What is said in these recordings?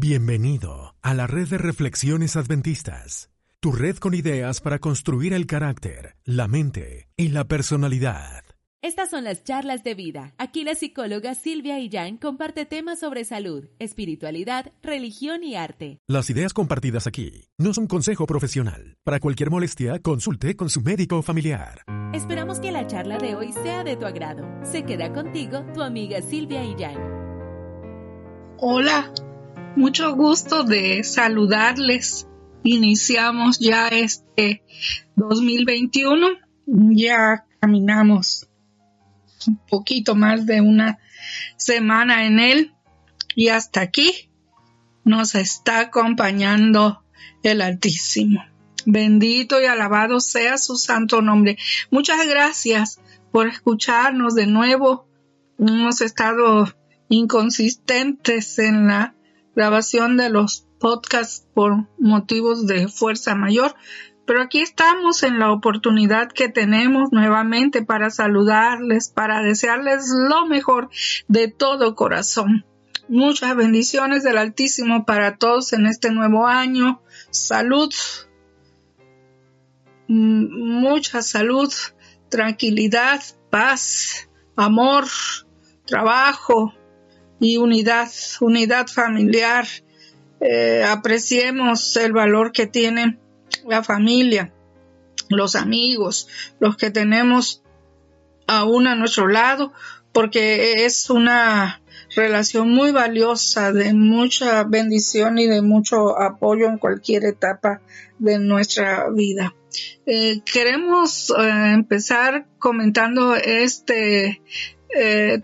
Bienvenido a la red de reflexiones adventistas, tu red con ideas para construir el carácter, la mente y la personalidad. Estas son las charlas de vida. Aquí la psicóloga Silvia Illán comparte temas sobre salud, espiritualidad, religión y arte. Las ideas compartidas aquí no son consejo profesional. Para cualquier molestia, consulte con su médico familiar. Esperamos que la charla de hoy sea de tu agrado. Se queda contigo tu amiga Silvia Illán. Hola, mucho gusto de saludarles. Iniciamos ya este 2021, ya caminamos un poquito más de una semana en él y hasta aquí nos está acompañando el Altísimo. Bendito y alabado sea su santo nombre. Muchas gracias por escucharnos de nuevo. Hemos estado inconsistentes en la grabación de los podcasts por motivos de fuerza mayor, pero aquí estamos en la oportunidad que tenemos nuevamente para saludarles, para desearles lo mejor de todo corazón. Muchas bendiciones del Altísimo para todos en este nuevo año. Salud, mucha salud, tranquilidad, paz, amor, trabajo, y unidad, unidad familiar. Eh, apreciemos el valor que tiene la familia, los amigos, los que tenemos aún a nuestro lado, porque es una relación muy valiosa, de mucha bendición y de mucho apoyo en cualquier etapa de nuestra vida. Eh, queremos eh, empezar comentando este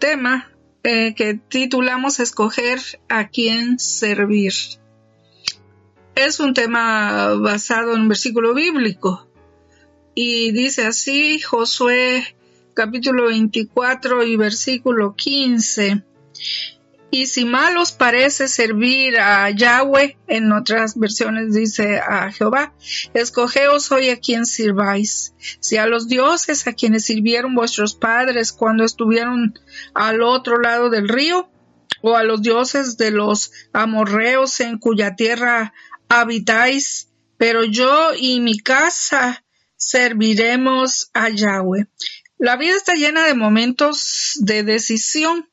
tema eh, que titulamos Escoger a quién servir. Es un tema basado en un versículo bíblico y dice así Josué capítulo 24 y versículo 15. Y si mal os parece servir a Yahweh, en otras versiones dice a Jehová, escogeos hoy a quien sirváis. Si a los dioses a quienes sirvieron vuestros padres cuando estuvieron al otro lado del río, o a los dioses de los amorreos en cuya tierra habitáis, pero yo y mi casa serviremos a Yahweh. La vida está llena de momentos de decisión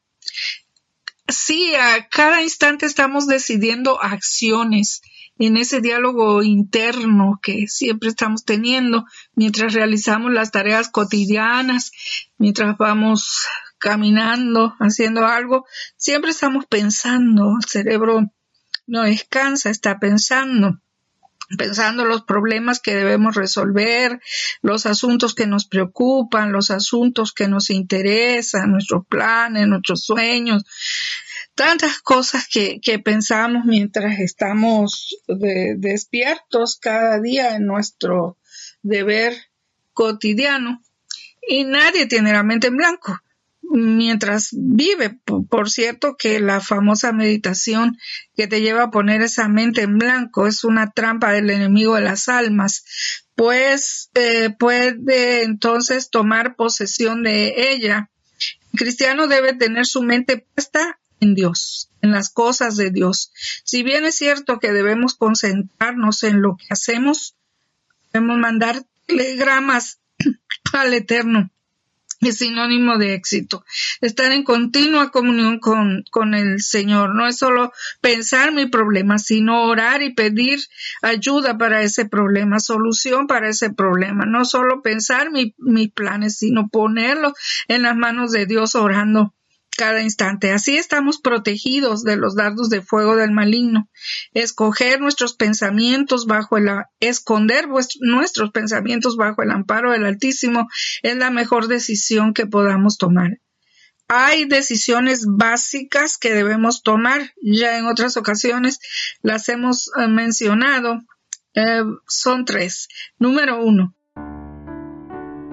sí, a cada instante estamos decidiendo acciones en ese diálogo interno que siempre estamos teniendo mientras realizamos las tareas cotidianas, mientras vamos caminando, haciendo algo, siempre estamos pensando, el cerebro no descansa, está pensando pensando los problemas que debemos resolver, los asuntos que nos preocupan, los asuntos que nos interesan, nuestros planes, nuestros sueños, tantas cosas que, pensamos mientras estamos despiertos cada día en nuestro deber cotidiano. Y nadie tiene la mente en blanco mientras vive. Por cierto que la famosa meditación que te lleva a poner esa mente en blanco es una trampa del enemigo de las almas, pues eh, puede entonces tomar posesión de ella. El cristiano debe tener su mente puesta en Dios, en las cosas de Dios. Si bien es cierto que debemos concentrarnos en lo que hacemos, debemos mandar telegramas al Eterno es sinónimo de éxito. Estar en continua comunión con, con, el Señor. No es solo pensar mi problema, sino orar y pedir ayuda para ese problema, solución para ese problema. No solo pensar mi, mis planes, sino ponerlo en las manos de Dios orando cada instante. Así estamos protegidos de los dardos de fuego del maligno. Escoger nuestros pensamientos bajo el esconder nuestros pensamientos bajo el amparo del Altísimo es la mejor decisión que podamos tomar. Hay decisiones básicas que debemos tomar. Ya en otras ocasiones las hemos eh, mencionado. Eh, son tres. Número uno,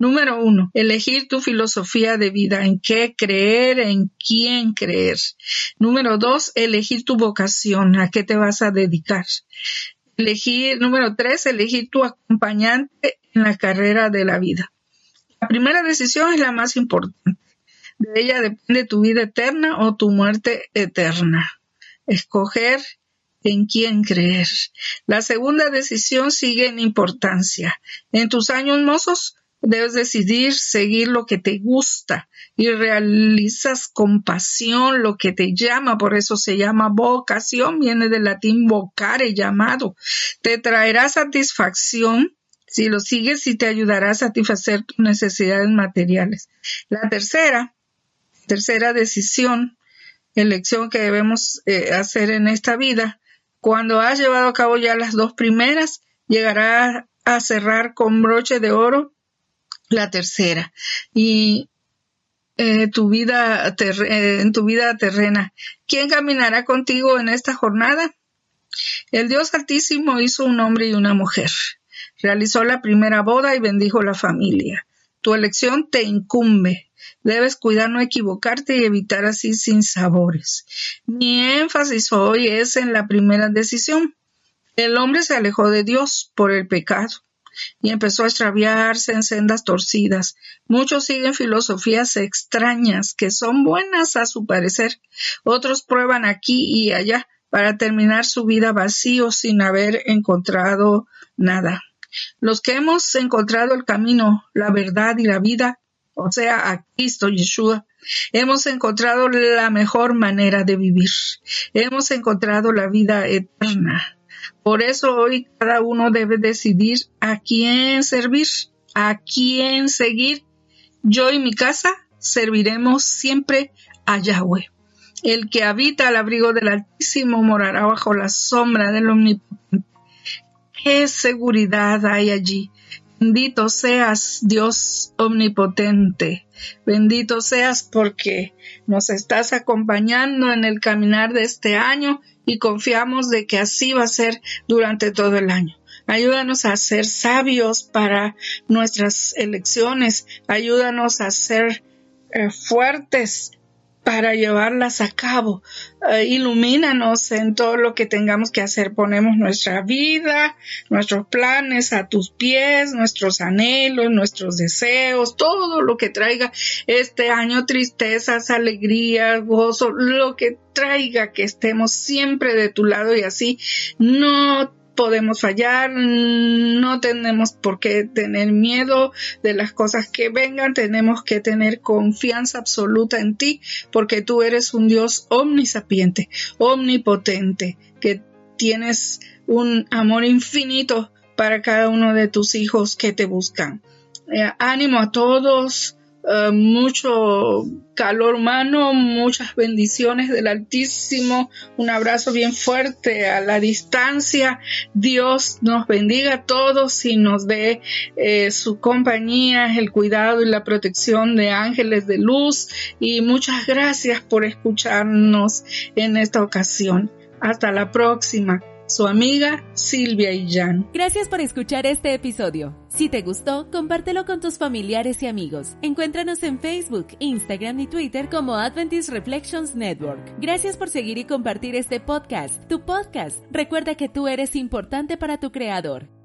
Número uno, elegir tu filosofía de vida, en qué creer, en quién creer. Número dos, elegir tu vocación, a qué te vas a dedicar. Elegir, número tres, elegir tu acompañante en la carrera de la vida. La primera decisión es la más importante. De ella depende tu vida eterna o tu muerte eterna. Escoger en quién creer. La segunda decisión sigue en importancia. En tus años mozos, Debes decidir seguir lo que te gusta y realizas con pasión lo que te llama, por eso se llama vocación, viene del latín vocare, llamado. Te traerá satisfacción si lo sigues y te ayudará a satisfacer tus necesidades materiales. La tercera, tercera decisión, elección que debemos eh, hacer en esta vida, cuando has llevado a cabo ya las dos primeras, llegará a cerrar con broche de oro la tercera. Y eh, tu vida eh, en tu vida terrena. ¿Quién caminará contigo en esta jornada? El Dios Altísimo hizo un hombre y una mujer. Realizó la primera boda y bendijo la familia. Tu elección te incumbe. Debes cuidar no equivocarte y evitar así sin sabores. Mi énfasis hoy es en la primera decisión. El hombre se alejó de Dios por el pecado y empezó a extraviarse en sendas torcidas. Muchos siguen filosofías extrañas que son buenas a su parecer. Otros prueban aquí y allá para terminar su vida vacío sin haber encontrado nada. Los que hemos encontrado el camino, la verdad y la vida, o sea, a Cristo Yeshua, hemos encontrado la mejor manera de vivir. Hemos encontrado la vida eterna. Por eso hoy cada uno debe decidir a quién servir, a quién seguir. Yo y mi casa serviremos siempre a Yahweh. El que habita al abrigo del Altísimo morará bajo la sombra del Omnipotente. ¿Qué seguridad hay allí? Bendito seas, Dios omnipotente. Bendito seas porque nos estás acompañando en el caminar de este año y confiamos de que así va a ser durante todo el año. Ayúdanos a ser sabios para nuestras elecciones. Ayúdanos a ser eh, fuertes para llevarlas a cabo. Eh, ilumínanos en todo lo que tengamos que hacer. Ponemos nuestra vida, nuestros planes a tus pies, nuestros anhelos, nuestros deseos, todo lo que traiga este año, tristezas, alegrías, gozo, lo que traiga que estemos siempre de tu lado y así no podemos fallar, no tenemos por qué tener miedo de las cosas que vengan, tenemos que tener confianza absoluta en ti, porque tú eres un Dios omnisapiente, omnipotente, que tienes un amor infinito para cada uno de tus hijos que te buscan. Eh, ánimo a todos, eh, mucho calor humano, muchas bendiciones del Altísimo, un abrazo bien fuerte a la distancia. Dios nos bendiga a todos y nos dé eh, su compañía, el cuidado y la protección de ángeles de luz. Y muchas gracias por escucharnos en esta ocasión. Hasta la próxima su amiga Silvia Illán. Gracias por escuchar este episodio. Si te gustó, compártelo con tus familiares y amigos. Encuéntranos en Facebook, Instagram y Twitter como Adventist Reflections Network. Gracias por seguir y compartir este podcast, tu podcast. Recuerda que tú eres importante para tu creador.